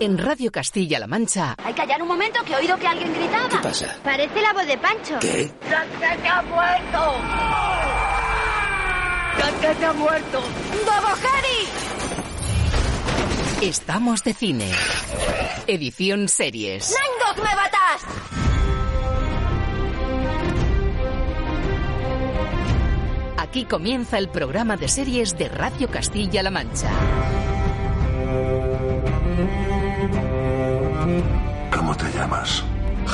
En Radio Castilla-La Mancha. Hay que callar un momento que he oído que alguien gritaba. ¿Qué pasa? Parece la voz de Pancho. ¿Qué? ¡Que ha muerto! ¡Que ha muerto! ¡Bobo Harry! Estamos de cine. Edición series. ¡Nangok, me batas! Aquí comienza el programa de series de Radio Castilla-La Mancha. ¿Cómo te llamas?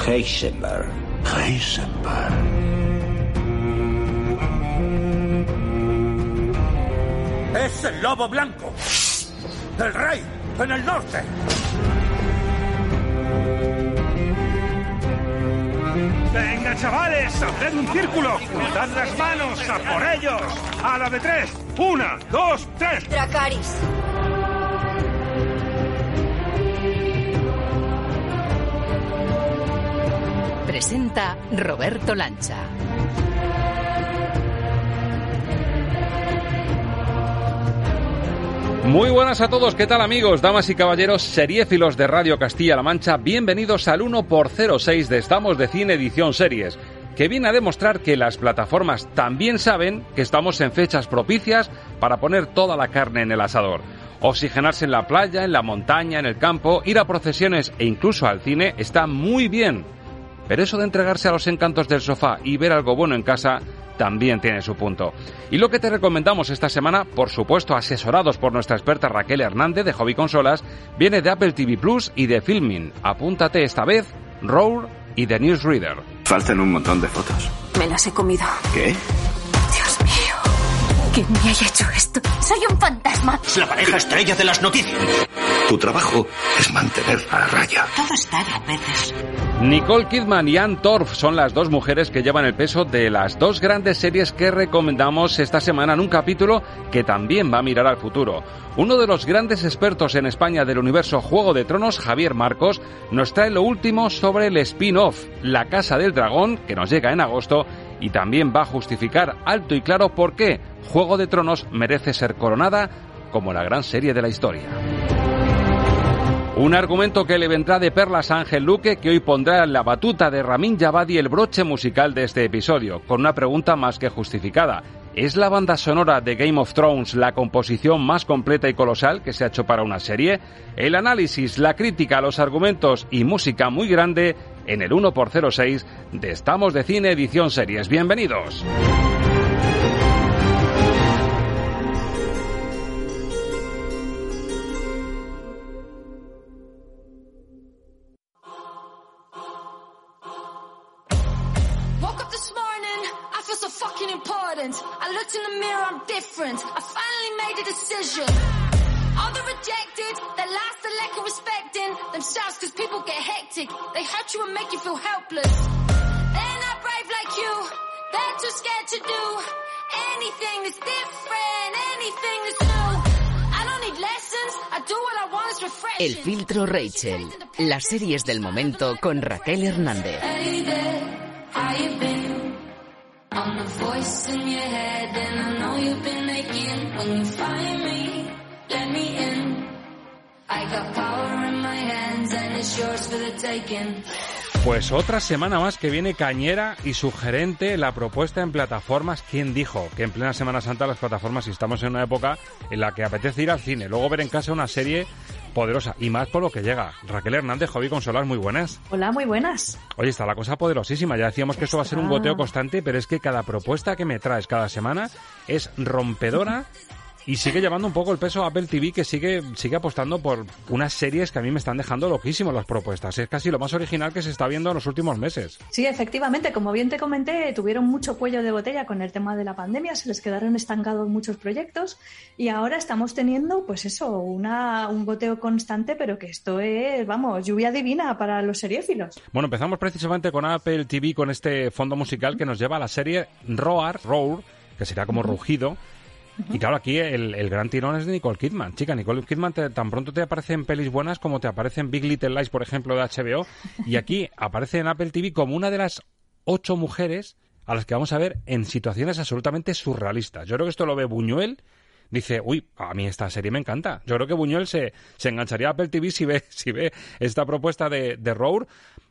Heisenberg. Heisenberg. Es el lobo blanco. El rey en el norte. Venga, chavales, haced un círculo. Dad las manos a por ellos. A la de tres. Una, dos, tres. Dracaris. Presenta Roberto Lancha. Muy buenas a todos, ¿qué tal amigos, damas y caballeros, seriéfilos de Radio Castilla-La Mancha? Bienvenidos al 1x06 de Estamos de Cine Edición Series, que viene a demostrar que las plataformas también saben que estamos en fechas propicias para poner toda la carne en el asador. Oxigenarse en la playa, en la montaña, en el campo, ir a procesiones e incluso al cine está muy bien. Pero eso de entregarse a los encantos del sofá y ver algo bueno en casa también tiene su punto. Y lo que te recomendamos esta semana, por supuesto asesorados por nuestra experta Raquel Hernández de Hobby Consolas, viene de Apple TV Plus y de Filming. Apúntate esta vez, Roar y The Newsreader. Faltan un montón de fotos. Me las he comido. ¿Qué? ¿Quién me haya hecho esto? Soy un fantasma. Es la pareja estrella de las noticias. Tu trabajo es mantener a raya. Todo está a veces. Nicole Kidman y Ann Torf son las dos mujeres que llevan el peso de las dos grandes series que recomendamos esta semana en un capítulo que también va a mirar al futuro. Uno de los grandes expertos en España del universo Juego de Tronos, Javier Marcos, nos trae lo último sobre el spin-off, La Casa del Dragón, que nos llega en agosto, y también va a justificar alto y claro por qué Juego de Tronos merece ser coronada como la gran serie de la historia. Un argumento que le vendrá de perlas a Ángel Luque, que hoy pondrá en la batuta de Ramin Javadi el broche musical de este episodio, con una pregunta más que justificada. ¿Es la banda sonora de Game of Thrones la composición más completa y colosal que se ha hecho para una serie? El análisis, la crítica, los argumentos y música muy grande en el 1x06 de Estamos de Cine Edición Series. Bienvenidos. I looked in the mirror, I'm different. I finally made a decision. All the rejected, they lost the lack of respecting themselves cause people get hectic. They hurt you and make you feel helpless. They're not brave like you, they're too scared to do anything that's different, anything that's new. I don't need lessons, I do what I want, it's refreshing. El filtro Rachel. Las series del momento con Raquel Hernández. Hey there, how you been? I'm the voice in your head and I know you've been making when you find me, me in. I got power in my hands and it's yours for the taking. Pues otra semana más que viene cañera y sugerente la propuesta en plataformas. ¿Quién dijo que en plena Semana Santa las plataformas, si estamos en una época en la que apetece ir al cine, luego ver en casa una serie poderosa y más por lo que llega? Raquel Hernández, Hobby Consolas, muy buenas. Hola, muy buenas. Oye, está la cosa poderosísima. Ya decíamos que esto va a ser un goteo constante, pero es que cada propuesta que me traes cada semana es rompedora Y sigue llevando un poco el peso Apple TV, que sigue, sigue apostando por unas series que a mí me están dejando loquísimo las propuestas. Es casi lo más original que se está viendo en los últimos meses. Sí, efectivamente, como bien te comenté, tuvieron mucho cuello de botella con el tema de la pandemia, se les quedaron estancados muchos proyectos y ahora estamos teniendo, pues eso, una, un goteo constante, pero que esto es, vamos, lluvia divina para los seriéfilos. Bueno, empezamos precisamente con Apple TV, con este fondo musical que nos lleva a la serie Roar, Roar, que será como rugido. Y claro, aquí el, el, gran tirón es de Nicole Kidman. Chica, Nicole Kidman te, tan pronto te aparece en pelis buenas como te aparece en Big Little Lies, por ejemplo, de HBO. Y aquí aparece en Apple TV como una de las ocho mujeres a las que vamos a ver en situaciones absolutamente surrealistas. Yo creo que esto lo ve Buñuel dice, uy, a mí esta serie me encanta. Yo creo que Buñuel se, se engancharía a Apple TV si ve, si ve esta propuesta de, de Roar.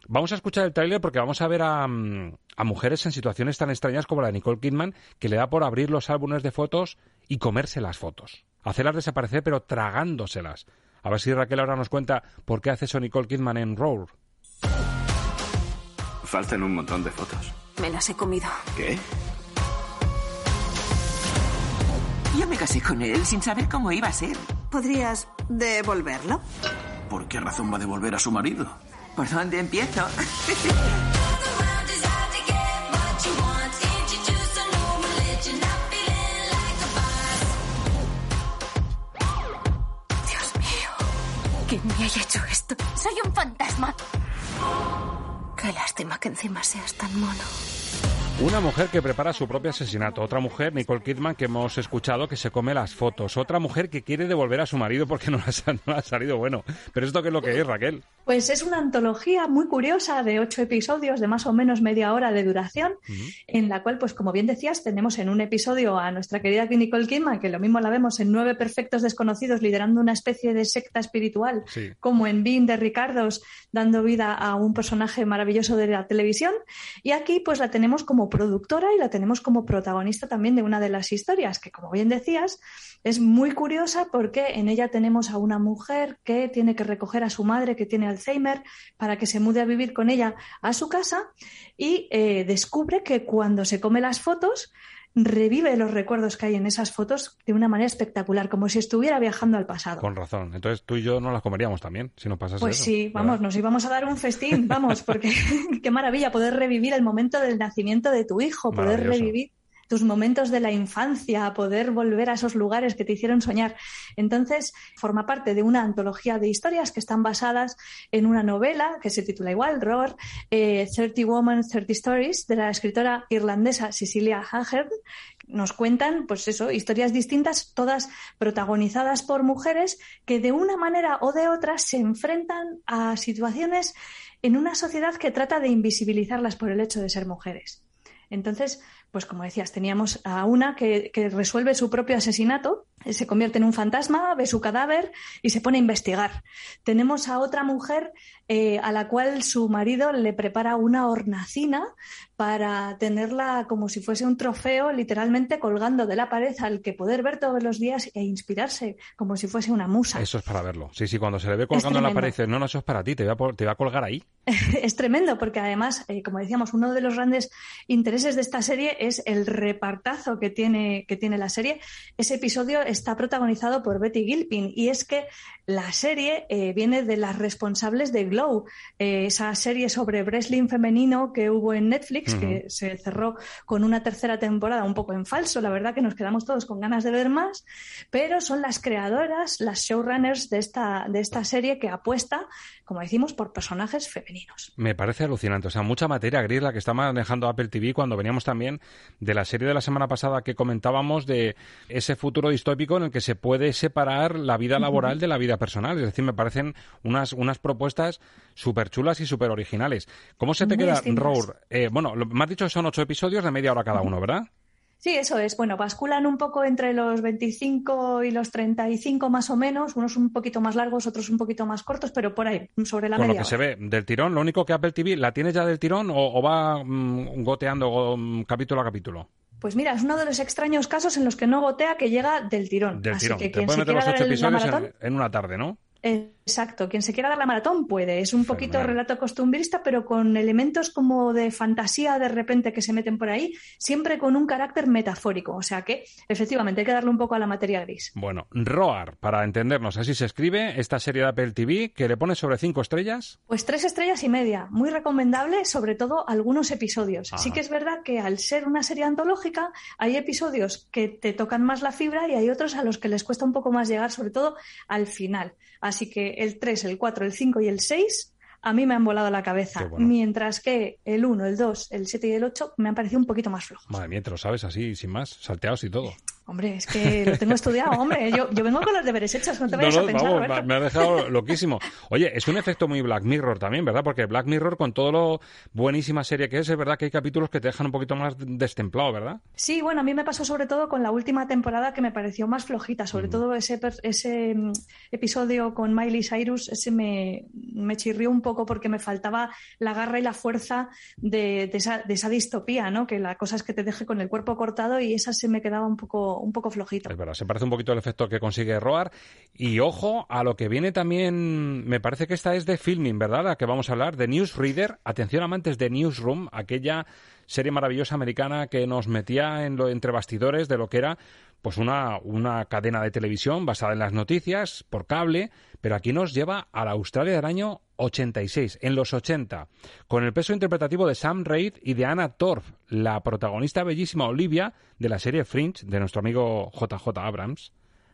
Vamos a escuchar el tráiler porque vamos a ver a, a, mujeres en situaciones tan extrañas como la de Nicole Kidman, que le da por abrir los álbumes de fotos y comerse las fotos. Hacerlas desaparecer, pero tragándoselas. A ver si Raquel ahora nos cuenta por qué hace eso Nicole Kidman en Roar. Faltan un montón de fotos. Me las he comido. ¿Qué? Yo me casé con él sin saber cómo iba a ser. ¿Podrías devolverlo? ¿Por qué razón va a devolver a su marido? ¿Por dónde empiezo? ¿quién me haya hecho esto? Soy un fantasma. Qué lástima que encima seas tan mono. Una mujer que prepara su propio asesinato. Otra mujer, Nicole Kidman, que hemos escuchado que se come las fotos. Otra mujer que quiere devolver a su marido porque no le ha, no ha salido bueno. Pero esto qué es lo que es, Raquel? Pues es una antología muy curiosa de ocho episodios de más o menos media hora de duración, uh -huh. en la cual, pues como bien decías, tenemos en un episodio a nuestra querida Nicole Kidman, que lo mismo la vemos en Nueve Perfectos Desconocidos liderando una especie de secta espiritual, sí. como en Bean de Ricardos, dando vida a un personaje maravilloso de la televisión. Y aquí, pues la tenemos como productora y la tenemos como protagonista también de una de las historias, que como bien decías, es muy curiosa porque en ella tenemos a una mujer que tiene que recoger a su madre que tiene Alzheimer para que se mude a vivir con ella a su casa y eh, descubre que cuando se come las fotos revive los recuerdos que hay en esas fotos de una manera espectacular, como si estuviera viajando al pasado. Con razón. Entonces tú y yo no las comeríamos también, si no pasase Pues eso, sí, vamos, ¿verdad? nos íbamos a dar un festín, vamos, porque qué maravilla poder revivir el momento del nacimiento de tu hijo, poder revivir tus momentos de la infancia, poder volver a esos lugares que te hicieron soñar. Entonces, forma parte de una antología de historias que están basadas en una novela que se titula igual, Roar, eh, 30 Women, 30 Stories, de la escritora irlandesa Cecilia Ahern. Nos cuentan, pues eso, historias distintas, todas protagonizadas por mujeres que de una manera o de otra se enfrentan a situaciones en una sociedad que trata de invisibilizarlas por el hecho de ser mujeres. Entonces, pues como decías, teníamos a una que, que, resuelve su propio asesinato, se convierte en un fantasma, ve su cadáver y se pone a investigar. Tenemos a otra mujer eh, a la cual su marido le prepara una hornacina para tenerla como si fuese un trofeo, literalmente colgando de la pared al que poder ver todos los días e inspirarse como si fuese una musa. Eso es para verlo. Sí, sí, cuando se le ve colgando en la pared, dice, no, no, eso es para ti, te voy a, te a colgar ahí. es tremendo, porque además, eh, como decíamos, uno de los grandes intereses de esta serie es el repartazo que tiene, que tiene la serie. Ese episodio está protagonizado por Betty Gilpin y es que la serie eh, viene de las responsables de Glow, eh, esa serie sobre wrestling femenino que hubo en Netflix, uh -huh. que se cerró con una tercera temporada un poco en falso. La verdad que nos quedamos todos con ganas de ver más, pero son las creadoras, las showrunners de esta, de esta serie que apuesta, como decimos, por personajes femeninos. Me parece alucinante. O sea, mucha materia gris la que está manejando Apple TV cuando veníamos también de la serie de la semana pasada que comentábamos de ese futuro distópico en el que se puede separar la vida laboral de la vida personal. Es decir, me parecen unas, unas propuestas súper chulas y súper originales. ¿Cómo se te Muy queda. Roar? Eh, bueno, lo- me has dicho que son ocho episodios de media hora cada uno, ¿verdad? Sí, eso es. Bueno, basculan un poco entre los 25 y los 35 más o menos, unos un poquito más largos, otros un poquito más cortos, pero por ahí, sobre la Con lo media que se ve del tirón, lo único que Apple TV, ¿la tienes ya del tirón o, o va mm, goteando mm, capítulo a capítulo? Pues mira, es uno de los extraños casos en los que no gotea que llega del tirón. Del Así tirón. que Te se meter los ocho episodios maratón, en, en una tarde, ¿no? eh, Exacto, quien se quiera dar la maratón puede. Es un poquito relato costumbrista, pero con elementos como de fantasía de repente que se meten por ahí, siempre con un carácter metafórico. O sea que, efectivamente, hay que darle un poco a la materia gris. Bueno, Roar, para entendernos, así se escribe esta serie de Apple TV que le pone sobre cinco estrellas. Pues tres estrellas y media. Muy recomendable, sobre todo algunos episodios. Sí que es verdad que al ser una serie antológica, hay episodios que te tocan más la fibra y hay otros a los que les cuesta un poco más llegar, sobre todo al final. Así que el 3, el 4, el 5 y el 6 a mí me han volado la cabeza. Mientras que el 1, el 2, el 7 y el 8 me han parecido un poquito más flojos. Madre mía, te lo sabes así, sin más, salteados y todo. Hombre, es que lo tengo estudiado, hombre. Yo, yo vengo con los deberes hechos, no te vayas a pensar, vamos, me ha dejado loquísimo. Oye, es un efecto muy Black Mirror también, ¿verdad? Porque Black Mirror, con todo lo buenísima serie que es, es verdad que hay capítulos que te dejan un poquito más destemplado, ¿verdad? Sí, bueno, a mí me pasó sobre todo con la última temporada que me pareció más flojita, sobre mm. todo ese, ese mm, episodio con Miley Cyrus, ese me, me chirrió un poco porque me faltaba la garra y la fuerza de, de, esa, de esa distopía, ¿no? Que la cosa es que te deje con el cuerpo cortado y esa se me quedaba un poco un poco flojito. Es verdad, se parece un poquito al efecto que consigue Roar. Y ojo a lo que viene también, me parece que esta es de filming, ¿verdad? La que vamos a hablar, de Newsreader. Atención amantes de Newsroom, aquella serie maravillosa americana que nos metía en lo, entre bastidores de lo que era pues una, una cadena de televisión basada en las noticias por cable, pero aquí nos lleva a la Australia del año 86, en los 80, con el peso interpretativo de Sam Reid y de Anna Torf, la protagonista bellísima Olivia de la serie Fringe de nuestro amigo JJ Abrams.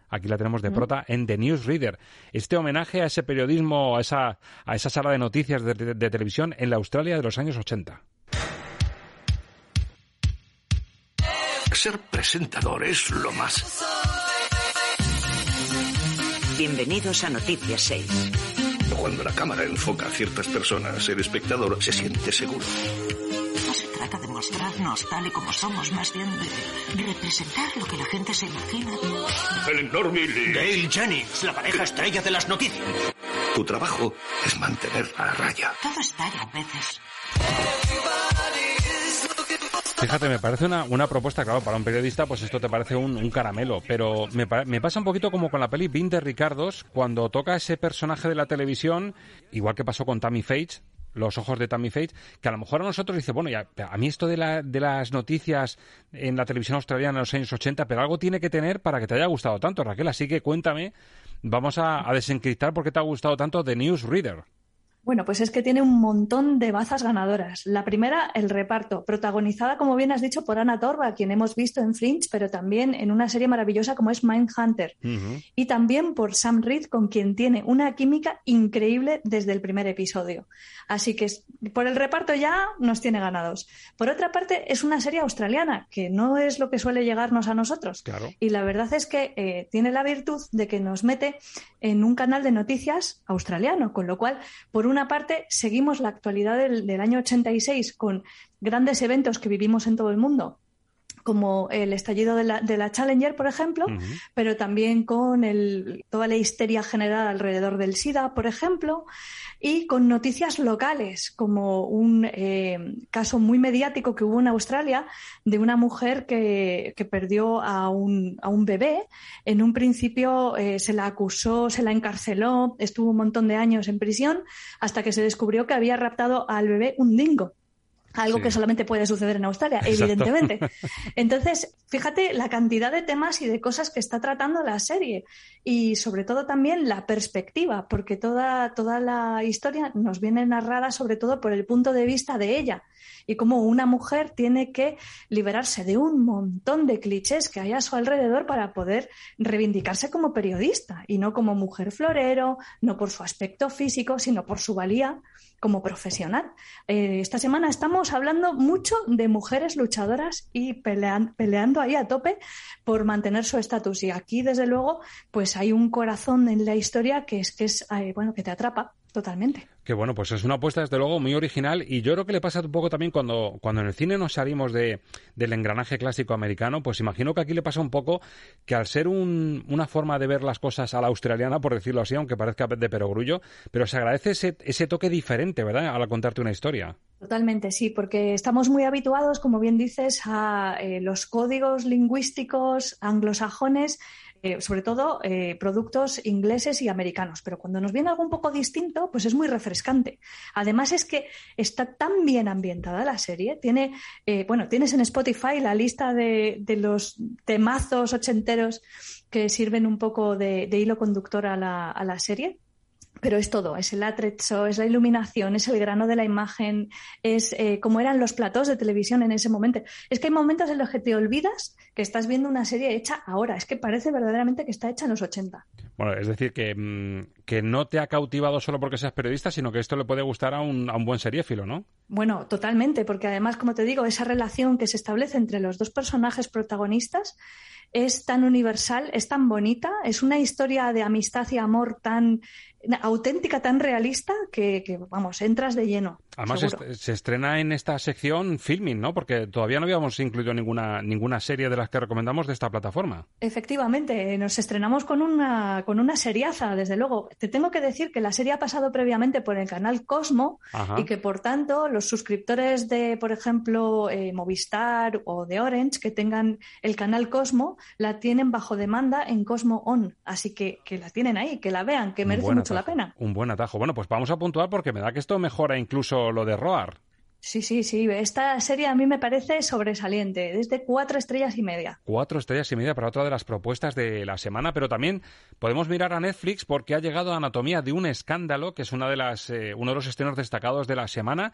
Aquí la tenemos de prota en The Newsreader. Este homenaje a ese periodismo, a esa, a esa sala de noticias de, de televisión en la Australia de los años 80. Ser presentador es lo más. Bienvenidos a Noticias 6. Cuando la cámara enfoca a ciertas personas, el espectador se siente seguro. No se trata de mostrarnos tal y como somos, más bien de representar lo que la gente se imagina. El enorme Gail Jennings, la pareja estrella de las noticias. Tu trabajo es mantener a raya. Todo estalla a veces. Fíjate, me parece una, una propuesta, claro, para un periodista, pues esto te parece un, caramelo, pero me, me, pasa un poquito como con la peli Vin de Ricardos, cuando toca ese personaje de la televisión, igual que pasó con Tammy Fates, los ojos de Tammy Fates, que a lo mejor a nosotros dice, bueno, ya, a mí esto de, la, de las noticias en la televisión australiana en los años 80, pero algo tiene que tener para que te haya gustado tanto, Raquel, así que cuéntame, vamos a, a desencriptar por qué te ha gustado tanto The Newsreader. Bueno, pues es que tiene un montón de bazas ganadoras. La primera, el reparto, protagonizada, como bien has dicho, por Ana Torba, quien hemos visto en Fringe, pero también en una serie maravillosa como es Mindhunter. Y también por Sam Reed, con quien tiene una química increíble desde el primer episodio. Así que por el reparto ya nos tiene ganados. Por otra parte, es una serie australiana, que no es lo que suele llegarnos a nosotros. Y la verdad es que eh, tiene la virtud de que nos mete en un canal de noticias australiano, con lo cual, por una parte, seguimos la actualidad del, año 86 con grandes eventos que vivimos en todo el mundo, como el estallido de la, Challenger, por ejemplo, pero también con el, toda la histeria generada alrededor del SIDA, por ejemplo, y con noticias locales, como un eh, caso muy mediático que hubo en Australia de una mujer que, perdió a un, a un, bebé. En un principio eh, se la acusó, se la encarceló, estuvo un montón de años en prisión, hasta que se descubrió que había raptado al bebé un dingo. Algo que solamente puede suceder en Australia, evidentemente. Entonces, fíjate la cantidad de temas y de cosas que está tratando la serie y sobre todo también la perspectiva, porque toda, toda la historia nos viene narrada sobre todo por el punto de vista de ella y cómo una mujer tiene que liberarse de un montón de clichés que hay a su alrededor para poder reivindicarse como periodista y no como mujer florero, no por su aspecto físico, sino por su valía como profesional. Eh, esta semana estamos hablando mucho de mujeres luchadoras y peleando ahí a tope por mantener su estatus. Y aquí, desde luego, pues hay un corazón en la historia que es que es eh, bueno que te atrapa totalmente. Que bueno, pues es una apuesta desde luego muy original y yo creo que le pasa un poco también cuando, cuando en el cine nos salimos de, del engranaje clásico americano, pues imagino que aquí le pasa un poco que al ser un, una forma de ver las cosas a la australiana, por decirlo así, aunque parezca de perogrullo, pero se agradece ese, ese toque diferente, ¿verdad?, al contarte una historia. Totalmente, sí, porque estamos muy habituados, como bien dices, a eh, los códigos lingüísticos anglosajones sobre todo eh, productos ingleses y americanos, pero cuando nos viene algo un poco distinto, pues es muy refrescante. Además es que está tan bien ambientada la serie, tiene, eh, bueno, tienes en Spotify la lista de, de, los temazos ochenteros que sirven un poco de, de hilo conductor a la, a la serie pero es todo, es el atrecho, es la iluminación, es el grano de la imagen, es eh, como eran los platos de televisión en ese momento. Es que hay momentos en los que te olvidas que estás viendo una serie hecha ahora, es que parece verdaderamente que está hecha en los 80. Bueno, es decir, que, mm, que no te ha cautivado solo porque seas periodista, sino que esto le puede gustar a un, a un buen seriéfilo, ¿no? Bueno, totalmente, porque además, como te digo, esa relación que se establece entre los dos personajes protagonistas es tan universal, es tan bonita, es una historia de amistad y amor tan auténtica, tan realista que, vamos, entras de lleno. Además, se estrena en esta sección filming, ¿no? Porque todavía no habíamos incluido ninguna, ninguna serie de las que recomendamos de esta plataforma. Efectivamente, nos estrenamos con una, con una seriaza, desde luego. Te tengo que decir que la serie ha pasado previamente por el canal Cosmo y que, por tanto, los suscriptores de, por ejemplo, eh, Movistar o de Orange que tengan el canal Cosmo, la tienen bajo demanda en Cosmo On. Así que que la tienen ahí, que la vean, que merece mucho la pena. Un buen atajo. Bueno, pues vamos a puntuar porque me da que esto mejora incluso lo de Roar. Sí, sí, sí. Esta serie a mí me parece sobresaliente. Desde cuatro estrellas y media. Cuatro estrellas y media para otra de las propuestas de la semana, pero también podemos mirar a Netflix porque ha llegado a Anatomía de un escándalo, que es una de las, eh, uno de los estrenos destacados de la semana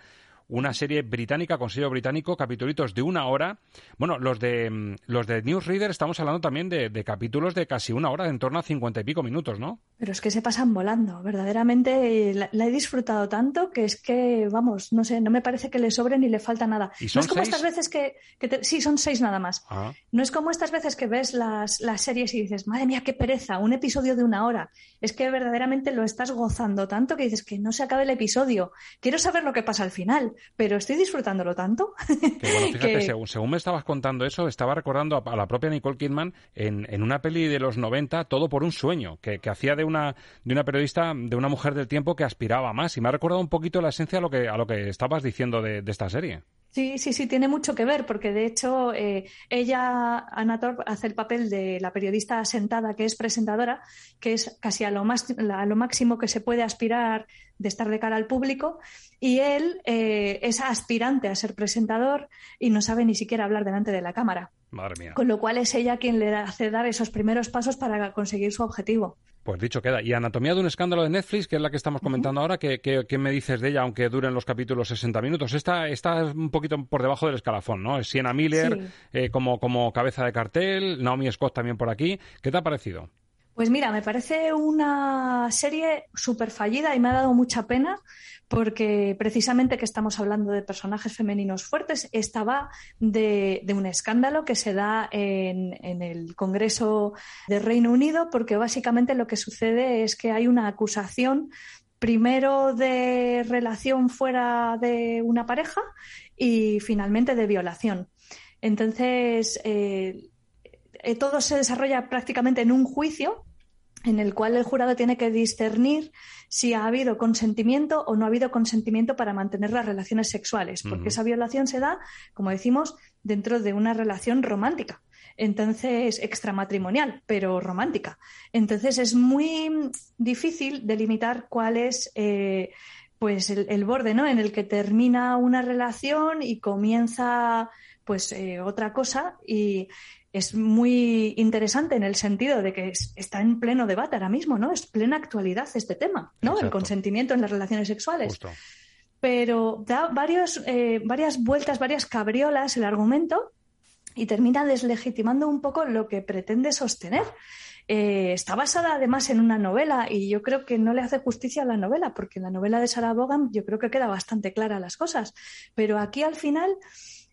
una serie británica con sello británico, capítulos de una hora. Bueno, los de mm, los de Newsreader estamos hablando también de, capítulos de casi una hora, de en torno a cincuenta y pico minutos, ¿no? Pero es que se pasan volando, verdaderamente la, he disfrutado tanto que es que, vamos, no sé, no me parece que le sobre ni le falta nada. no es como estas veces que, sí, son seis nada más. Ah. No es como estas veces que ves las, las series y dices, madre mía, qué pereza, un episodio de una hora. Es que verdaderamente lo estás gozando tanto que dices que no se acabe el episodio. Quiero saber lo que pasa al final pero estoy disfrutándolo tanto. Que bueno, fíjate, según, me estabas contando eso, estaba recordando a, la propia Nicole Kidman en, en, una peli de los 90, Todo por un sueño, que, que, hacía de una, de una periodista, de una mujer del tiempo que aspiraba más. Y me ha recordado un poquito la esencia a lo que, a lo que estabas diciendo de, de esta serie. Sí, sí, sí, tiene mucho que ver, porque de hecho eh, ella, Ana Torp, hace el papel de la periodista sentada que es presentadora, que es casi a lo, más, a lo máximo que se puede aspirar de estar de cara al público, y él eh, es aspirante a ser presentador y no sabe ni siquiera hablar delante de la cámara. Madre mía. Con lo cual es ella quien le hace dar esos primeros pasos para conseguir su objetivo. Pues dicho queda. Y Anatomía de un escándalo de Netflix, que es la que estamos comentando ahora, ¿qué, ¿qué, me dices de ella, aunque duren los capítulos 60 minutos? Esta está un poquito por debajo del escalafón, ¿no? Sienna Miller eh, como, como cabeza de cartel, Naomi Scott también por aquí. ¿Qué te ha parecido? Pues mira, me parece una serie súper fallida y me ha dado mucha pena porque precisamente que estamos hablando de personajes femeninos fuertes, esta va de, un escándalo que se da en, el Congreso de Reino Unido porque básicamente lo que sucede es que hay una acusación primero de relación fuera de una pareja y finalmente de violación. Entonces, eh, eh, todo se desarrolla prácticamente en un juicio en el cual el jurado tiene que discernir si ha habido consentimiento o no ha habido consentimiento para mantener las relaciones sexuales, porque esa violación se da, como decimos, dentro de una relación romántica. Entonces, extramatrimonial, pero romántica. Entonces, es muy difícil delimitar cuál es eh, pues el, borde ¿no? en el que termina una relación y comienza pues eh, otra cosa y es muy interesante en el sentido de que está en pleno debate ahora mismo, ¿no? Es plena actualidad este tema, ¿no? El consentimiento en las relaciones sexuales. Pero da varios, eh, varias vueltas, varias cabriolas el argumento y termina deslegitimando un poco lo que pretende sostener. Eh, está basada además en una novela y yo creo que no le hace justicia a la novela, porque en la novela de Sarah Vaughan yo creo que queda bastante clara las cosas. Pero aquí al final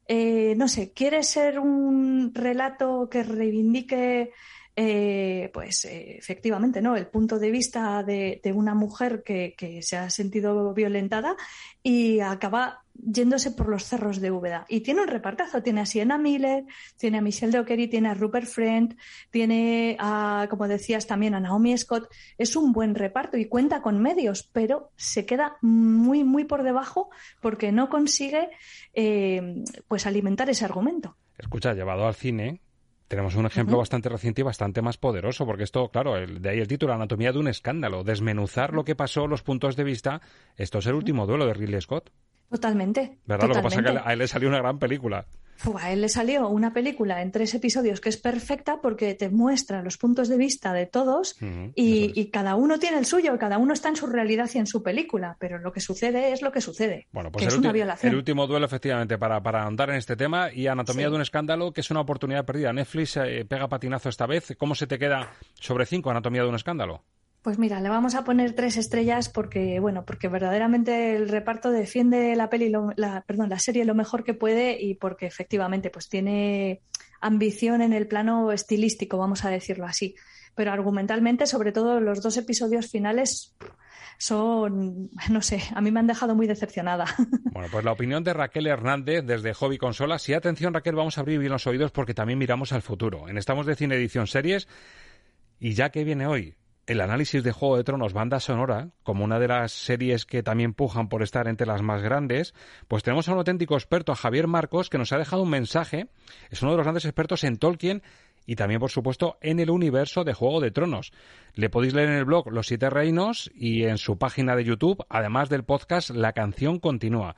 eh, no sé, quiere ser un relato que reivindique, eh, pues eh, efectivamente, ¿no? El punto de vista de, una mujer que, que, se ha sentido violentada y acaba yéndose por los cerros de Úbeda. Y tiene un repartazo, tiene a Sienna Miller, tiene a Michelle Dockery, tiene a Rupert Friend, tiene a, como decías, también a Naomi Scott. Es un buen reparto y cuenta con medios, pero se queda muy, muy por debajo porque no consigue eh, pues alimentar ese argumento. Escucha, llevado al cine, tenemos un ejemplo bastante reciente y bastante más poderoso, porque esto, claro, el, de ahí el título, Anatomía de un escándalo, desmenuzar lo que pasó, los puntos de vista. Esto es el último duelo de Ridley Scott. Totalmente. ¿Verdad? Lo que pasa es que a él le salió una gran película. a él le salió una película en tres episodios que es perfecta porque te muestra los puntos de vista de todos y, cada uno tiene el suyo, cada uno está en su realidad y en su película, pero lo que sucede es lo que sucede. Bueno, pues que el, es una violación. el último duelo, efectivamente, para, para andar en este tema y Anatomía de un escándalo, que es una oportunidad perdida. Netflix eh, pega patinazo esta vez. ¿Cómo se te queda sobre cinco Anatomía de un escándalo? Pues mira, le vamos a poner tres estrellas porque, bueno, porque verdaderamente el reparto defiende la peli, la, perdón, la serie lo mejor que puede y porque efectivamente, pues tiene ambición en el plano estilístico, vamos a decirlo así. Pero argumentalmente, sobre todo los dos episodios finales son, no sé, a mí me han dejado muy decepcionada. Bueno, pues la opinión de Raquel Hernández desde Hobby Consolas. Y atención, Raquel, vamos a abrir bien los oídos porque también miramos al futuro. En Estamos de Cine Edición Series. Y ya que viene hoy el análisis de Juego de Tronos banda sonora, como una de las series que también pujan por estar entre las más grandes, pues tenemos a un auténtico experto, a Javier Marcos, que nos ha dejado un mensaje. Es uno de los grandes expertos en Tolkien y también, por supuesto, en el universo de Juego de Tronos. Le podéis leer en el blog Los Siete Reinos y en su página de YouTube, además del podcast La canción continúa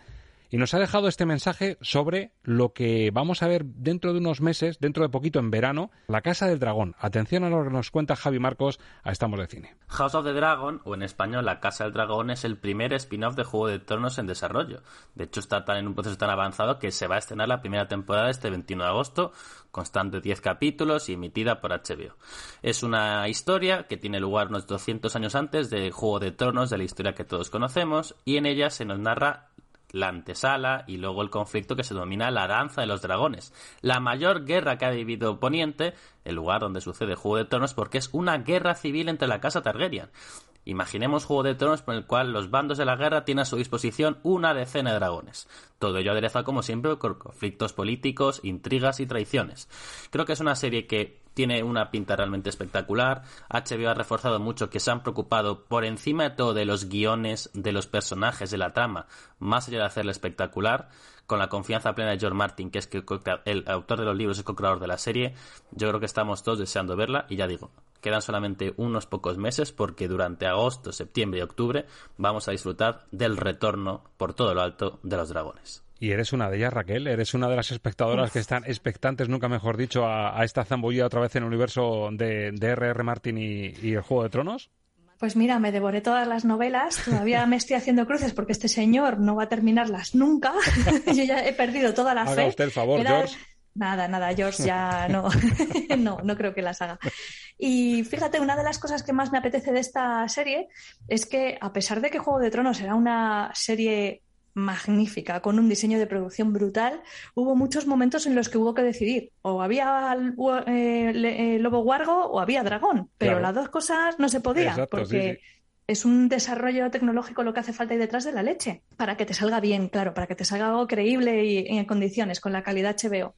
y nos ha dejado este mensaje sobre lo que vamos a ver dentro de unos meses, dentro de poquito en verano, La Casa del Dragón. Atención a lo que nos cuenta Javi Marcos a Estamos de Cine. House of the Dragon, o en español La Casa del Dragón, es el primer spin-off de Juego de Tronos en desarrollo. De hecho, está tan en un proceso tan avanzado que se va a estrenar la primera temporada este 21 de agosto, constante 10 capítulos y emitida por HBO. Es una historia que tiene lugar unos 200 años antes de Juego de Tronos, de la historia que todos conocemos, y en ella se nos narra la antesala y luego el conflicto que se denomina la danza de los dragones. La mayor guerra que ha vivido Poniente, el lugar donde sucede Juego de Tronos, porque es una guerra civil entre la casa Targaryen. Imaginemos Juego de Tronos por el cual los bandos de la guerra tienen a su disposición una decena de dragones. Todo ello aderezado como siempre con conflictos políticos, intrigas y traiciones. Creo que es una serie que tiene una pinta realmente espectacular. HBO ha reforzado mucho que se han preocupado por encima de todo de los guiones, de los personajes, de la trama, más allá de hacerla espectacular, con la confianza plena de George Martin, que es el autor de los libros y co-creador de la serie. Yo creo que estamos todos deseando verla y ya digo, quedan solamente unos pocos meses porque durante agosto, septiembre y octubre vamos a disfrutar del retorno por todo lo alto de los dragones. Y eres una de ellas, Raquel. Eres una de las espectadoras que están expectantes, nunca mejor dicho, a, esta zambullida otra vez en el universo de, R.R. Martin y, el Juego de Tronos. Pues mira, me devoré todas las novelas, todavía me estoy haciendo cruces porque este señor no va a terminarlas nunca. Yo ya he perdido toda la Haga usted el favor, George. Nada, nada, George ya no, no, no creo que las haga. Y fíjate, una de las cosas que más me apetece de esta serie es que, a pesar de que Juego de Tronos era una serie magnífica, con un diseño de producción brutal, hubo muchos momentos en los que hubo que decidir, o había eh, eh, lobo guargo o había dragón, pero las dos cosas no se podía, porque es un desarrollo tecnológico lo que hace falta ahí detrás de la leche, para que te salga bien, claro, para que te salga algo creíble y en condiciones, con la calidad HBO.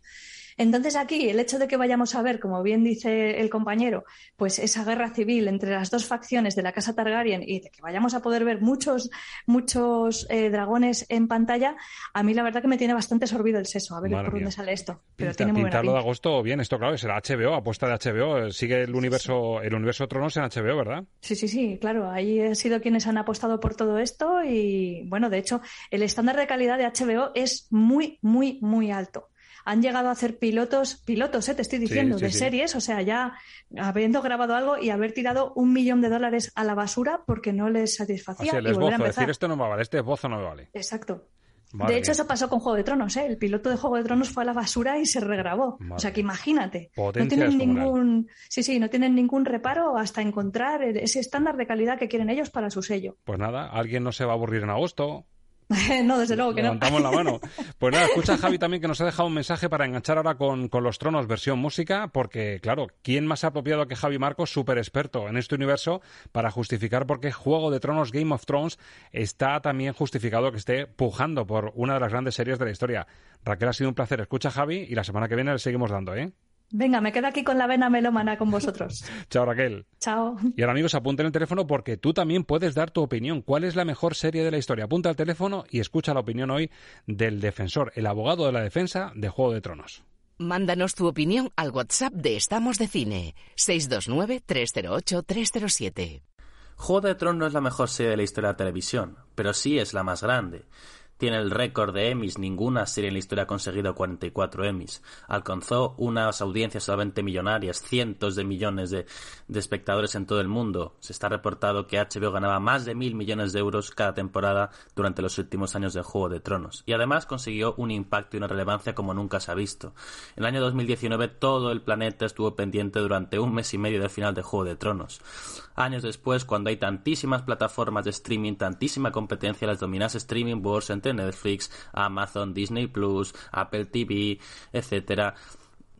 Entonces aquí el hecho de que vayamos a ver, como bien dice el compañero, pues esa guerra civil entre las dos facciones de la casa Targaryen y de que vayamos a poder ver muchos, muchos eh, dragones en pantalla, a mí la verdad que me tiene bastante sorbido el seso. A ver por dónde sale esto. Pero tiene muy pintarlo de agosto bien, esto claro, será HBO, apuesta de HBO, sigue el universo, el universo Tronos en HBO, ¿verdad? Sí, sí, sí, claro, ahí han sido quienes han apostado por todo esto y bueno, de hecho, el estándar de calidad de HBO es muy, muy, muy alto han llegado a hacer pilotos, pilotos, ¿eh? te estoy diciendo, de series, o sea, ya habiendo grabado algo y haber tirado un millón de dólares a la basura porque no les satisfacía. O sea, el decir esto no me vale, este bozo no me vale. Exacto. de hecho, eso pasó con Juego de Tronos, ¿eh? El piloto de Juego de Tronos fue a la basura y se regrabó. O sea que imagínate. no tienen ningún, sí, sí, no tienen ningún reparo hasta encontrar ese estándar de calidad que quieren ellos para su sello. Pues nada, alguien no se va a aburrir en agosto. no, desde luego que Levantamos la mano. Pues nada, escucha Javi también que nos ha dejado un mensaje para enganchar ahora con, con, los tronos versión música, porque claro, ¿quién más apropiado que Javi Marcos, súper experto en este universo, para justificar por qué Juego de Tronos Game of Thrones está también justificado que esté pujando por una de las grandes series de la historia? Raquel, ha sido un placer. Escucha Javi y la semana que viene le seguimos dando, ¿eh? Venga, me quedo aquí con la vena melómana con vosotros. Chao, Raquel. Chao. Y ahora, amigos, apunten el teléfono porque tú también puedes dar tu opinión. ¿Cuál es la mejor serie de la historia? Apunta el teléfono y escucha la opinión hoy del defensor, el abogado de la defensa de Juego de Tronos. Mándanos tu opinión al WhatsApp de Estamos de Cine, 629-308-307. Juego de Tronos no es la mejor serie de la historia de la televisión, pero sí es la más grande. Tiene el récord de Emmys, ninguna serie en la historia ha conseguido 44 Emmys. Alcanzó unas audiencias solamente millonarias, cientos de millones de, espectadores en todo el mundo. Se está reportado que HBO ganaba más de mil millones de euros cada temporada durante los últimos años de Juego de Tronos. Y además consiguió un impacto y una relevancia como nunca se ha visto. En el año 2019 todo el planeta estuvo pendiente durante un mes y medio del final de Juego de Tronos. Años después, cuando hay tantísimas plataformas de streaming, tantísima competencia, las dominas streaming wars entre Netflix, Amazon, Disney Plus, Apple TV, etcétera.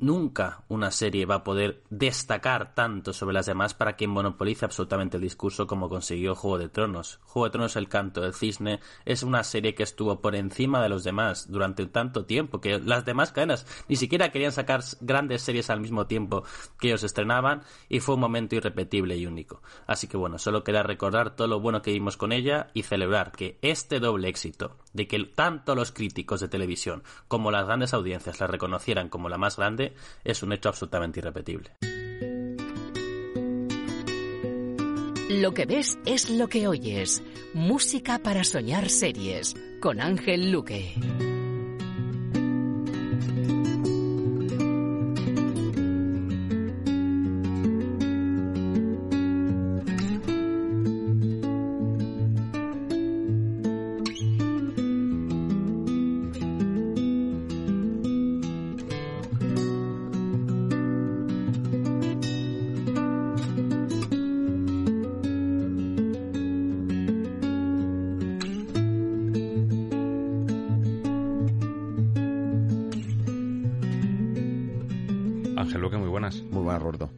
Nunca una serie va a poder destacar tanto sobre las demás para quien monopolice absolutamente el discurso como consiguió Juego de Tronos. Juego de Tronos, El Canto del Cisne, es una serie que estuvo por encima de los demás durante tanto tiempo que las demás cadenas ni siquiera querían sacar grandes series al mismo tiempo que ellos estrenaban y fue un momento irrepetible y único. Así que bueno, solo queda recordar todo lo bueno que vimos con ella y celebrar que este doble éxito de que tanto los críticos de televisión como las grandes audiencias la reconocieran como la más grande es un hecho absolutamente irrepetible. Lo que ves es lo que oyes. Música para soñar series con Ángel Luque.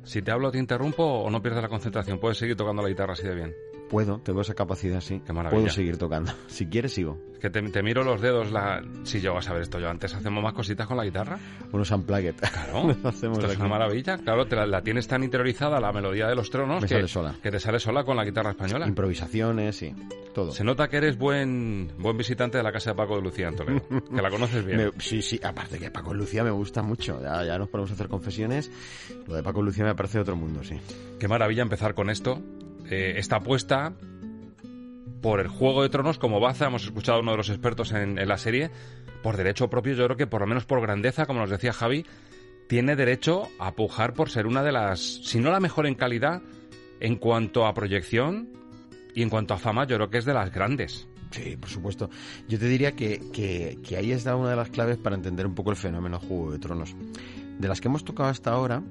Si te hablo, te interrumpo o no pierdes la concentración. Puedes seguir tocando la guitarra así de bien. Puedo, tengo esa capacidad, sí. Qué maravilla. Puedo seguir tocando. Si quieres, sigo. Es que te, te miro los dedos. La... Si yo vas a ver esto, yo antes hacemos más cositas con la guitarra. Unos unplugged. Claro. hacemos esto es una maravilla. Claro, te la, la, tienes tan interiorizada la melodía de los tronos Me que, sale sola. que te sale sola con la guitarra española. Improvisaciones, sí. Todo. Se nota que eres buen buen visitante de la casa de Paco de Lucía, Antonio. que la conoces bien. Me, sí, sí. Aparte que Paco de Lucía me gusta mucho. Ya, ya nos ponemos a hacer confesiones. Lo de Paco de Lucía me parece otro mundo, sí. Qué maravilla empezar con esto. Eh, esta apuesta por el Juego de Tronos como baza, hemos escuchado a uno de los expertos en, la serie, por derecho propio, yo creo que por lo menos por grandeza, como nos decía Javi, tiene derecho a pujar por ser una de las, si no la mejor en calidad, en cuanto a proyección y en cuanto a fama, yo creo que es de las grandes. Sí, por supuesto. Yo te diría que, que, que ahí está una de las claves para entender un poco el fenómeno Juego de Tronos. De las que hemos tocado hasta ahora,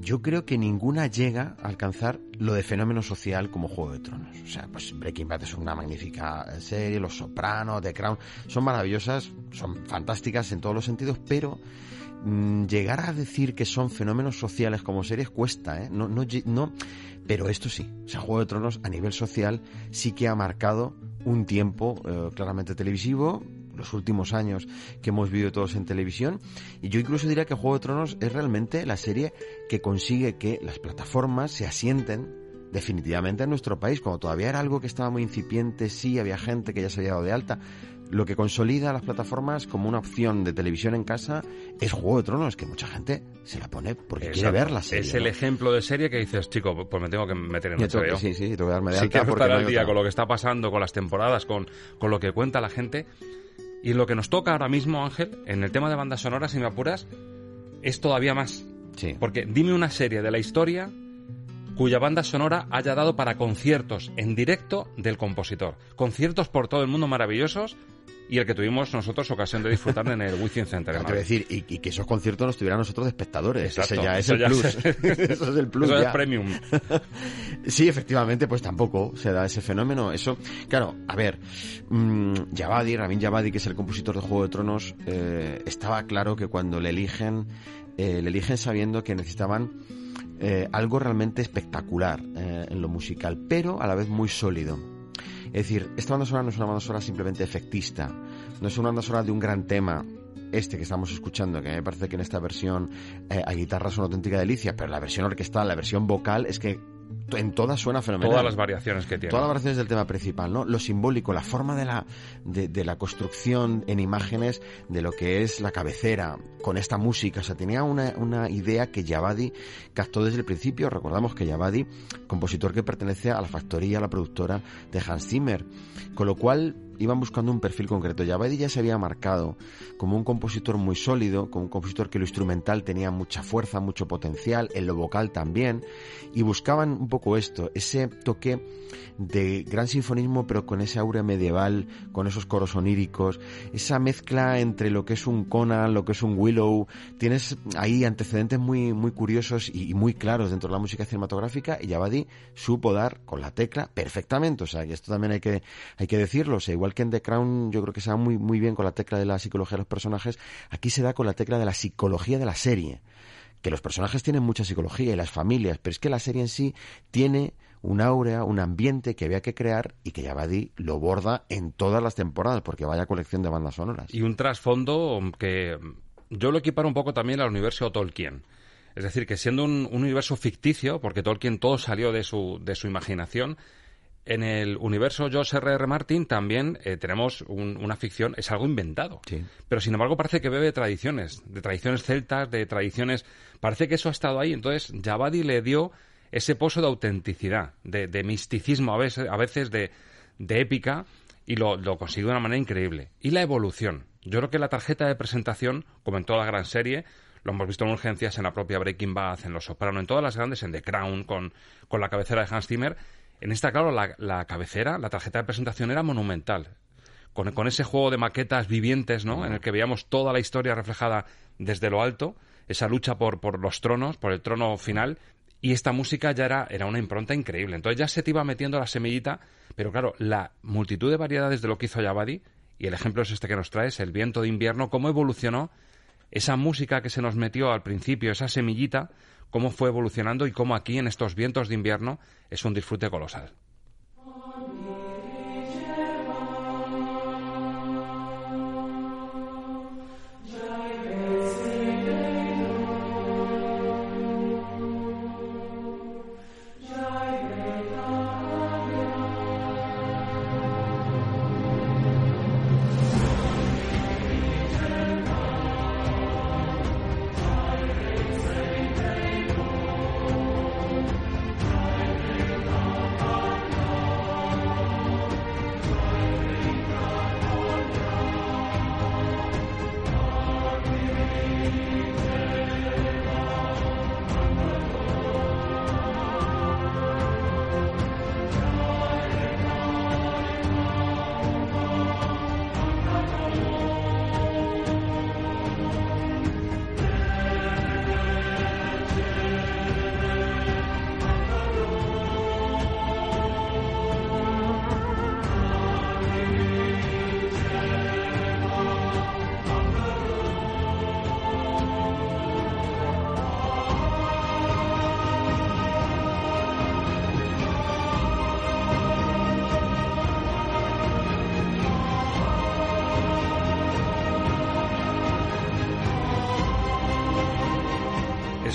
yo creo que ninguna llega a alcanzar lo de fenómeno social como Juego de Tronos. O sea, pues Breaking Bad es una magnífica serie, Los Sopranos, The Crown, son maravillosas, son fantásticas en todos los sentidos, pero mmm, llegar a decir que son fenómenos sociales como series cuesta, ¿eh? No, no, no, pero esto sí, o sea, Juego de Tronos a nivel social sí que ha marcado un tiempo eh, claramente televisivo, los últimos años que hemos vivido todos en televisión. Y yo incluso diría que Juego de Tronos es realmente la serie que consigue que las plataformas se asienten definitivamente en nuestro país. Cuando todavía era algo que estaba muy incipiente, sí, había gente que ya se había dado de alta. Lo que consolida a las plataformas como una opción de televisión en casa es Juego de Tronos, que mucha gente se la pone porque Exacto. quiere ver la serie. Es el ¿no? ejemplo de serie que dices, chico, pues me tengo que meter en el HBO. sí, sí, tengo que darme de alta quiero porque estar al día otra. con lo que está pasando, con las temporadas, con, con lo que cuenta la gente. Y lo que nos toca ahora mismo, Ángel, en el tema de bandas sonoras, si me apuras, es todavía más. Sí. Porque dime una serie de la historia cuya banda sonora haya dado para conciertos en directo del compositor. Conciertos por todo el mundo maravillosos y el que tuvimos nosotros ocasión de disfrutar en el Wizzing Center. Madrid. decir, y, y que esos conciertos nos tuvieran nosotros de espectadores. Exacto, Ese ya es el ya plus. es- eso es el plus. Eso es premium. sí, efectivamente, pues tampoco se da ese fenómeno. Eso, claro, a ver, mmm, Javadi, Ramin que es el compositor de Juego de Tronos, eh, estaba claro que cuando le eligen, eh, le eligen sabiendo que necesitaban eh, algo realmente espectacular eh, en lo musical, pero a la vez muy sólido. Es decir, esta banda sonora no es una banda sonora simplemente efectista, no es una banda sonora de un gran tema, este que estamos escuchando, que me parece que en esta versión eh, a guitarra es una auténtica delicia, pero la versión orquestal, la versión vocal, es que en todas suena fenomenal. Todas las variaciones que tiene. Todas las variaciones del tema principal, ¿no? Lo simbólico, la forma de la, de, la construcción en imágenes de lo que es la cabecera con esta música. O sea, tenía una, una idea que Yabadi captó desde el principio. Recordamos que Yabadi, compositor que pertenece a la factoría, a la productora de Hans Zimmer. Con lo cual, iban buscando un perfil concreto. Yabadi ya se había marcado como un compositor muy sólido, como un compositor que lo instrumental tenía mucha fuerza, mucho potencial, en lo vocal también, y buscaban un poco esto, ese toque de gran sinfonismo pero con ese aura medieval, con esos coros oníricos, esa mezcla entre lo que es un Conan, lo que es un Willow, tienes ahí antecedentes muy, muy curiosos y, muy claros dentro de la música cinematográfica y Yabadi supo dar con la tecla perfectamente, o sea, que esto también hay que, hay que decirlo, o sea, igual que en Crown yo creo que se da muy, muy bien con la tecla de la psicología de los personajes, aquí se da con la tecla de la psicología de la serie. Que los personajes tienen mucha psicología y las familias, pero es que la serie en sí tiene un aura, un ambiente que había que crear y que Yabadi lo borda en todas las temporadas, porque vaya colección de bandas sonoras. Y un trasfondo que yo lo equiparo un poco también al universo Tolkien. Es decir, que siendo un, un universo ficticio, porque Tolkien todo salió de su, de su imaginación, en el universo George R. R. Martin también eh, tenemos una ficción, es algo inventado. Pero sin embargo parece que bebe de tradiciones, de tradiciones celtas, de tradiciones... Parece que eso ha estado ahí. Entonces, Javadi le dio ese pozo de autenticidad, de, misticismo, a veces, a veces de, épica, y lo, lo consigue de una manera increíble. Y la evolución. Yo creo que la tarjeta de presentación, como en toda la gran serie, lo hemos visto en urgencias, en la propia Breaking Bad, en Los Soprano, en todas las grandes, en The Crown, con, con la cabecera de Hans Zimmer, en esta, claro, la, cabecera, la tarjeta de presentación era monumental. Con, ese juego de maquetas vivientes, ¿no? En el que veíamos toda la historia reflejada desde lo alto, esa lucha por, los tronos, por el trono final, y esta música ya era, era una impronta increíble. Entonces ya se te iba metiendo la semillita, pero claro, la multitud de variedades de lo que hizo Yabadi, y el ejemplo es este que nos traes, el viento de invierno, cómo evolucionó esa música que se nos metió al principio, esa semillita, cómo fue evolucionando y cómo aquí en estos vientos de invierno es un disfrute colosal.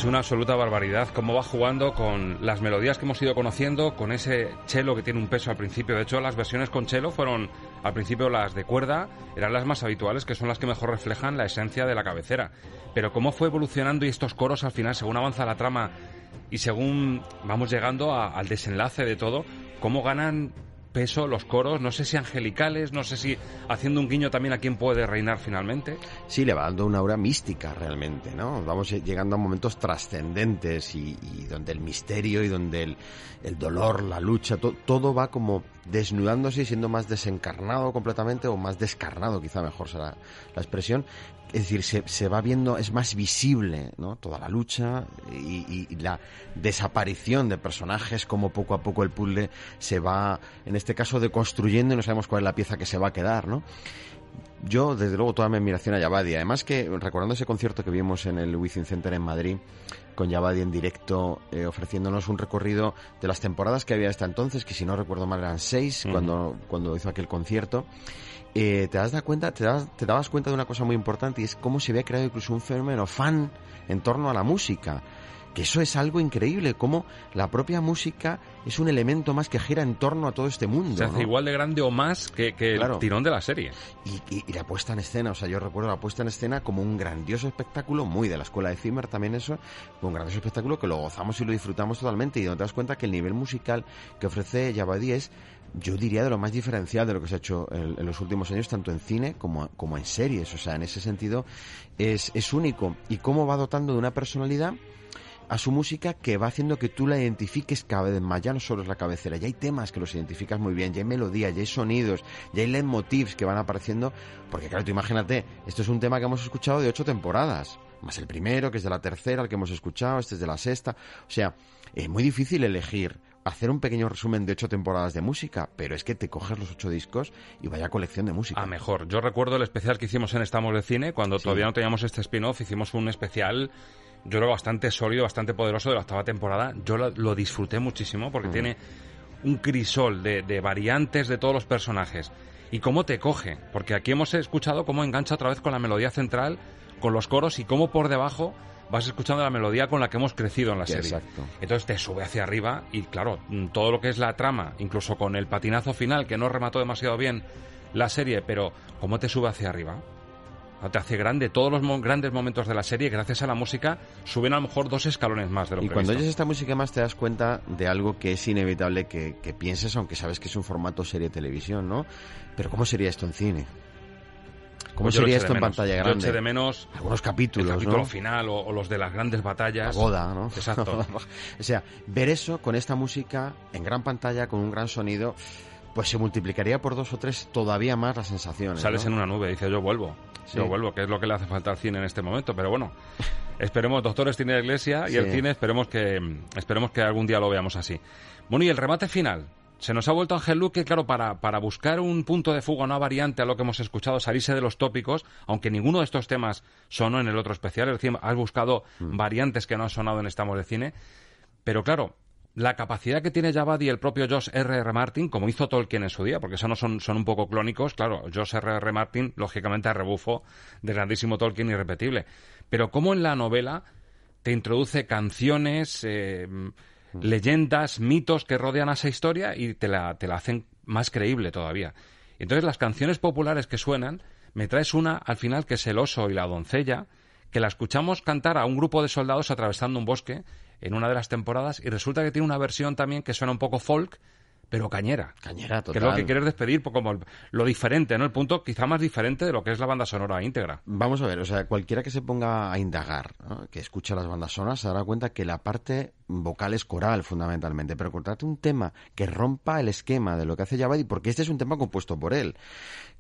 Una absoluta barbaridad cómo va jugando con las melodías que hemos ido conociendo, con ese chelo que tiene un peso al principio. De hecho, las versiones con chelo fueron al principio las de cuerda, eran las más habituales, que son las que mejor reflejan la esencia de la cabecera. Pero cómo fue evolucionando y estos coros al final, según avanza la trama y según vamos llegando al desenlace de todo, cómo ganan peso, los coros, no sé si angelicales, no sé si haciendo un guiño también a quién puede reinar finalmente. Sí, le va dando una aura mística realmente, ¿no? Vamos llegando a momentos trascendentes y, donde el misterio y donde el, el dolor, la lucha, todo va como desnudándose y siendo más desencarnado completamente o más descarnado, quizá mejor será la expresión, es decir, se, se, va viendo, es más visible, ¿no? Toda la lucha y, la desaparición de personajes, como poco a poco el puzzle se va, en este caso, deconstruyendo y no sabemos cuál es la pieza que se va a quedar, ¿no? Yo, desde luego, toda mi admiración a Yabadi. Además que, recordando ese concierto que vimos en el Within Center en Madrid, con Yabadi en directo, eh, ofreciéndonos un recorrido de las temporadas que había hasta entonces, que si no recuerdo mal eran seis, cuando, cuando hizo aquel concierto, eh, te das cuenta, te, te dabas cuenta de una cosa muy importante y es cómo se había creado incluso un fenómeno fan en torno a la música que eso es algo increíble, como la propia música es un elemento más que gira en torno a todo este mundo. Se hace igual de grande o más que, el tirón de la serie. Y, la puesta en escena, o sea, yo recuerdo la puesta en escena como un grandioso espectáculo, muy de la escuela de Zimmer también eso, un grandioso espectáculo que lo gozamos y lo disfrutamos totalmente y donde te das cuenta que el nivel musical que ofrece Yabadi es yo diría de lo más diferencial de lo que se ha hecho en, los últimos años, tanto en cine como, como en series. O sea, en ese sentido es, es único. Y cómo va dotando de una personalidad a su música que va haciendo que tú la identifiques cada vez más. Ya no solo es la cabecera, ya hay temas que los identificas muy bien, ya hay melodías, ya hay sonidos, ya hay leitmotivs que van apareciendo. Porque claro, tú imagínate, esto es un tema que hemos escuchado de ocho temporadas, más el primero, que es de la tercera, el que hemos escuchado, este es de la sexta. O sea, es muy difícil elegir hacer un pequeño resumen de ocho temporadas de música, pero es que te coges los ocho discos y vaya colección de música. A mejor. Yo recuerdo el especial que hicimos en Estamos de Cine, cuando todavía no teníamos este spin-off, hicimos un especial yo creo bastante sólido, bastante poderoso de la octava temporada. Yo lo, disfruté muchísimo porque tiene un crisol de, variantes de todos los personajes. Y cómo te coge, porque aquí hemos escuchado cómo engancha otra vez con la melodía central, con los coros y cómo por debajo vas escuchando la melodía con la que hemos crecido en la serie. Exacto. Entonces te sube hacia arriba y claro, todo lo que es la trama, incluso con el patinazo final que no remató demasiado bien la serie, pero cómo te sube hacia arriba te hace grande. Todos los grandes momentos de la serie, gracias a la música, suben a lo mejor dos escalones más de lo y que cuando oyes esta música más te das cuenta de algo que es inevitable que, pienses, aunque sabes que es un formato serie televisión, ¿no? Pero ¿cómo sería esto en cine? ¿Cómo pues sería esto en pantalla grande? Yo eché de menos algunos capítulos, el capítulo ¿no? final o, los de las grandes batallas. La boda, ¿no? Exacto. o sea, ver eso con esta música en gran pantalla, con un gran sonido, pues se multiplicaría por dos o tres todavía más las sensaciones. Sales en una nube, dice yo vuelvo. Yo vuelvo, que es lo que le hace falta al cine en este momento. Pero bueno, esperemos, doctores tiene la iglesia y el cine esperemos que, esperemos que algún día lo veamos así. Bueno, y el remate final. Se nos ha vuelto Ángel Luque, claro, para, para buscar un punto de fuga, una variante a lo que hemos escuchado, salirse de los tópicos, aunque ninguno de estos temas sonó en el otro especial, es decir, has buscado mm. variantes que no han sonado en Estamos de Cine, pero claro, la capacidad que tiene Javadi y el propio Josh R. R. Martin, como hizo Tolkien en su día, porque eso no son, son un poco clónicos, claro, Josh R. R. Martin, lógicamente, a rebufo del grandísimo Tolkien irrepetible. Pero como en la novela te introduce canciones, eh, leyendas, mitos que rodean a esa historia y te la, te la hacen más creíble todavía. Entonces las canciones populares que suenan, me traes una al final que es el oso y la doncella, que la escuchamos cantar a un grupo de soldados atravesando un bosque en una de las temporadas y resulta que tiene una versión también que suena un poco folk, pero cañera. Cañera, total. Que es lo que quieres despedir, como lo diferente, ¿no? El punto quizá más diferente de lo que es la banda sonora íntegra. Vamos a ver, o sea, cualquiera que se ponga a indagar, que escucha las bandas sonoras, se dará cuenta que la parte vocal es coral, fundamentalmente. Pero cortarte un tema que rompa el esquema de lo que hace Javadi, porque este es un tema compuesto por él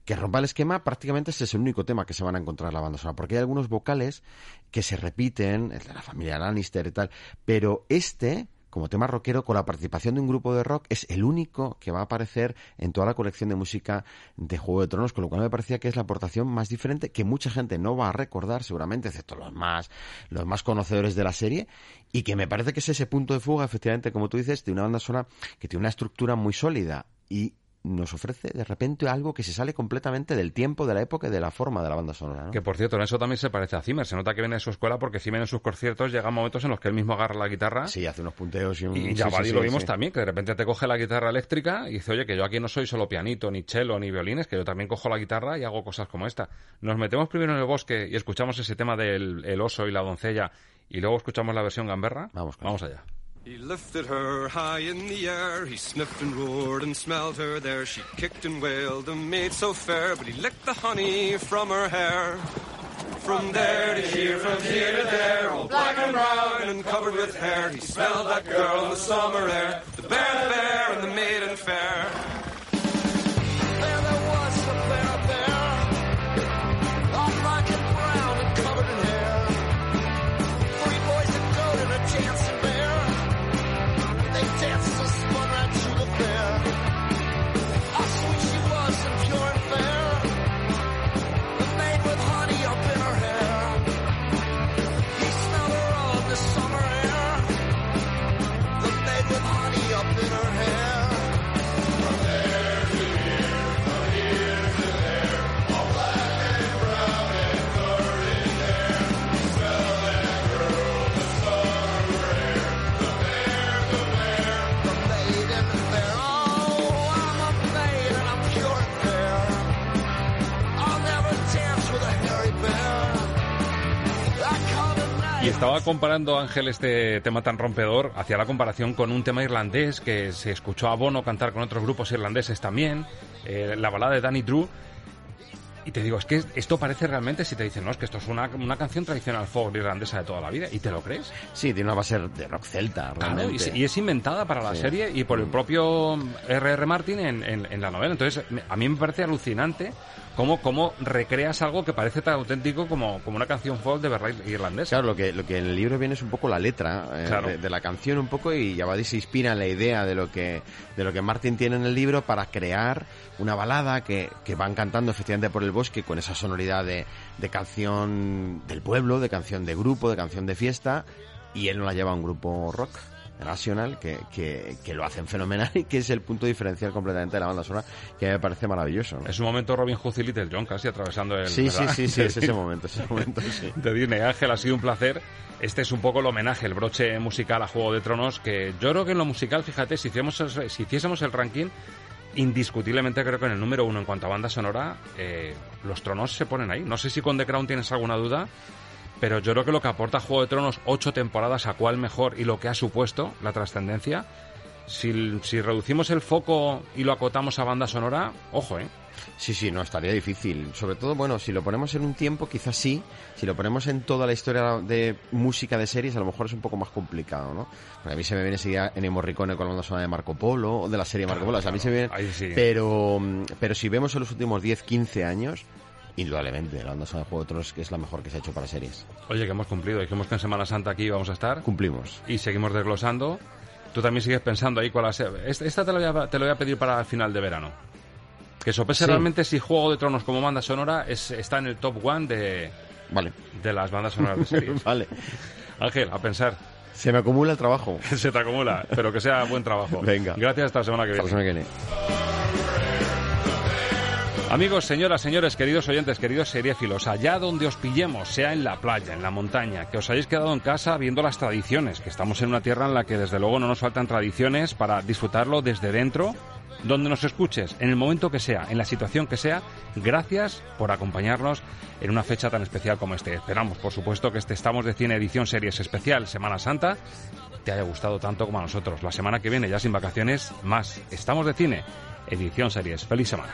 que rompa el esquema, prácticamente este es el único tema que se van a encontrar en la banda sonora, porque hay algunos vocales que se repiten, el de la familia Lannister y tal, pero este, como tema rockero, con la participación de un grupo de rock, es el único que va a aparecer en toda la colección de música de Juego de Tronos, con lo cual me parecía que es la aportación más diferente, que mucha gente no va a recordar seguramente, excepto los más, los más conocedores de la serie, y que me parece que es ese punto de fuga, efectivamente, como tú dices, de una banda sonora que tiene una estructura muy sólida y nos ofrece de repente algo que se sale completamente del tiempo, de la época y de la forma de la banda sonora. Que por cierto, en eso también se parece a Zimmer. Se nota que viene de su escuela porque Zimmer en sus conciertos llega momentos en los que él mismo agarra la guitarra. Sí, hace unos punteos y un. Y ya lo vimos también, que de repente te coge la guitarra eléctrica y dice, oye, que yo aquí no soy solo pianito, ni cello, ni violines, que yo también cojo la guitarra y hago cosas como esta. Nos metemos primero en el bosque y escuchamos ese tema del el oso y la doncella y luego escuchamos la versión gamberra. Vamos, Vamos allá. He lifted her high in the air, he sniffed and roared and smelled her there. She kicked and wailed, a maid so fair, but he licked the honey from her hair. From there to here, from here to there, all black and brown and covered with hair. He smelled that girl in the summer air, the bear, the bear, and the maiden fair. Comparando, Ángel, este tema tan rompedor, hacía la comparación con un tema irlandés que se escuchó a Bono cantar con otros grupos irlandeses también, eh, la balada de Danny Drew, y te digo, es que esto parece realmente, si te dicen, no, es que esto es una, una canción tradicional folk irlandesa de toda la vida, ¿y te lo crees? Sí, tiene una base de rock celta, realmente. y, es inventada para la serie y por el propio R.R. Martin en, en, la novela. Entonces, a mí me parece alucinante cómo, cómo recreas algo que parece tan auténtico como, como una canción folk de verdad irlandesa. Claro, lo que, lo que en el libro viene es un poco la letra eh, de, la canción un poco y Yabadi se inspira en la idea de lo que, de lo que Martin tiene en el libro para crear una balada que, que van cantando efectivamente por el bosque con esa sonoridad de, de canción del pueblo, de canción de grupo, de canción de fiesta, y él no la lleva a un grupo rock nacional que, que, que, lo hacen fenomenal y que es el punto diferencial completamente de la banda sonora que me parece maravilloso. Es un momento Robin Hood y Little John casi atravesando el... Sí, sí, sí, sí, es ese momento, ese momento, sí. De Disney Ángel, ha sido un placer. Este es un poco el homenaje, el broche musical a Juego de Tronos, que yo creo que en lo musical, fíjate, si hiciésemos, si hiciésemos el ranking, indiscutiblemente creo que en el número uno en cuanto a banda sonora, eh, los tronos se ponen ahí. No sé si con The Crown tienes alguna duda, pero yo creo que lo que aporta Juego de Tronos ocho temporadas a cuál mejor y lo que ha supuesto la trascendencia, si, si reducimos el foco y lo acotamos a banda sonora, ojo, ¿eh? Sí, sí, no, estaría difícil. Sobre todo, bueno, si lo ponemos en un tiempo, quizás sí. Si lo ponemos en toda la historia de música de series, a lo mejor es un poco más complicado, ¿no? a mí se me viene seguir en Morricone con la banda sonora de Marco Polo, o de la serie Marco Polo. O sea, a mí se me viene... Pero, pero si vemos en los últimos 10, 15 años, Indudablemente, la banda sonora de Juego de Tronos es la mejor que se ha hecho para series. Oye, que hemos cumplido. Dijimos que en Semana Santa aquí vamos a estar. Cumplimos. Y seguimos desglosando. Tú también sigues pensando ahí cuál va a ser. Esta te lo, voy a, te lo voy a pedir para el final de verano. Que sopese realmente si Juego de Tronos como banda sonora es, está en el top one de, vale. de las bandas sonoras de series. vale. Ángel, a pensar. Se me acumula el trabajo. Se te acumula, pero que sea buen trabajo. Venga. Gracias, hasta la semana que viene. Hasta la semana que viene. Amigos, señoras, señores, queridos oyentes, queridos seriéfilos, allá donde os pillemos, sea en la playa, en la montaña, que os hayáis quedado en casa viendo las tradiciones, que estamos en una tierra en la que desde luego no nos faltan tradiciones para disfrutarlo desde dentro, donde nos escuches, en el momento que sea, en la situación que sea, gracias por acompañarnos en una fecha tan especial como este. Esperamos, por supuesto, que este Estamos de Cine Edición Series Especial Semana Santa te haya gustado tanto como a nosotros. La semana que viene, ya sin vacaciones, más Estamos de Cine edición series. Feliz semana.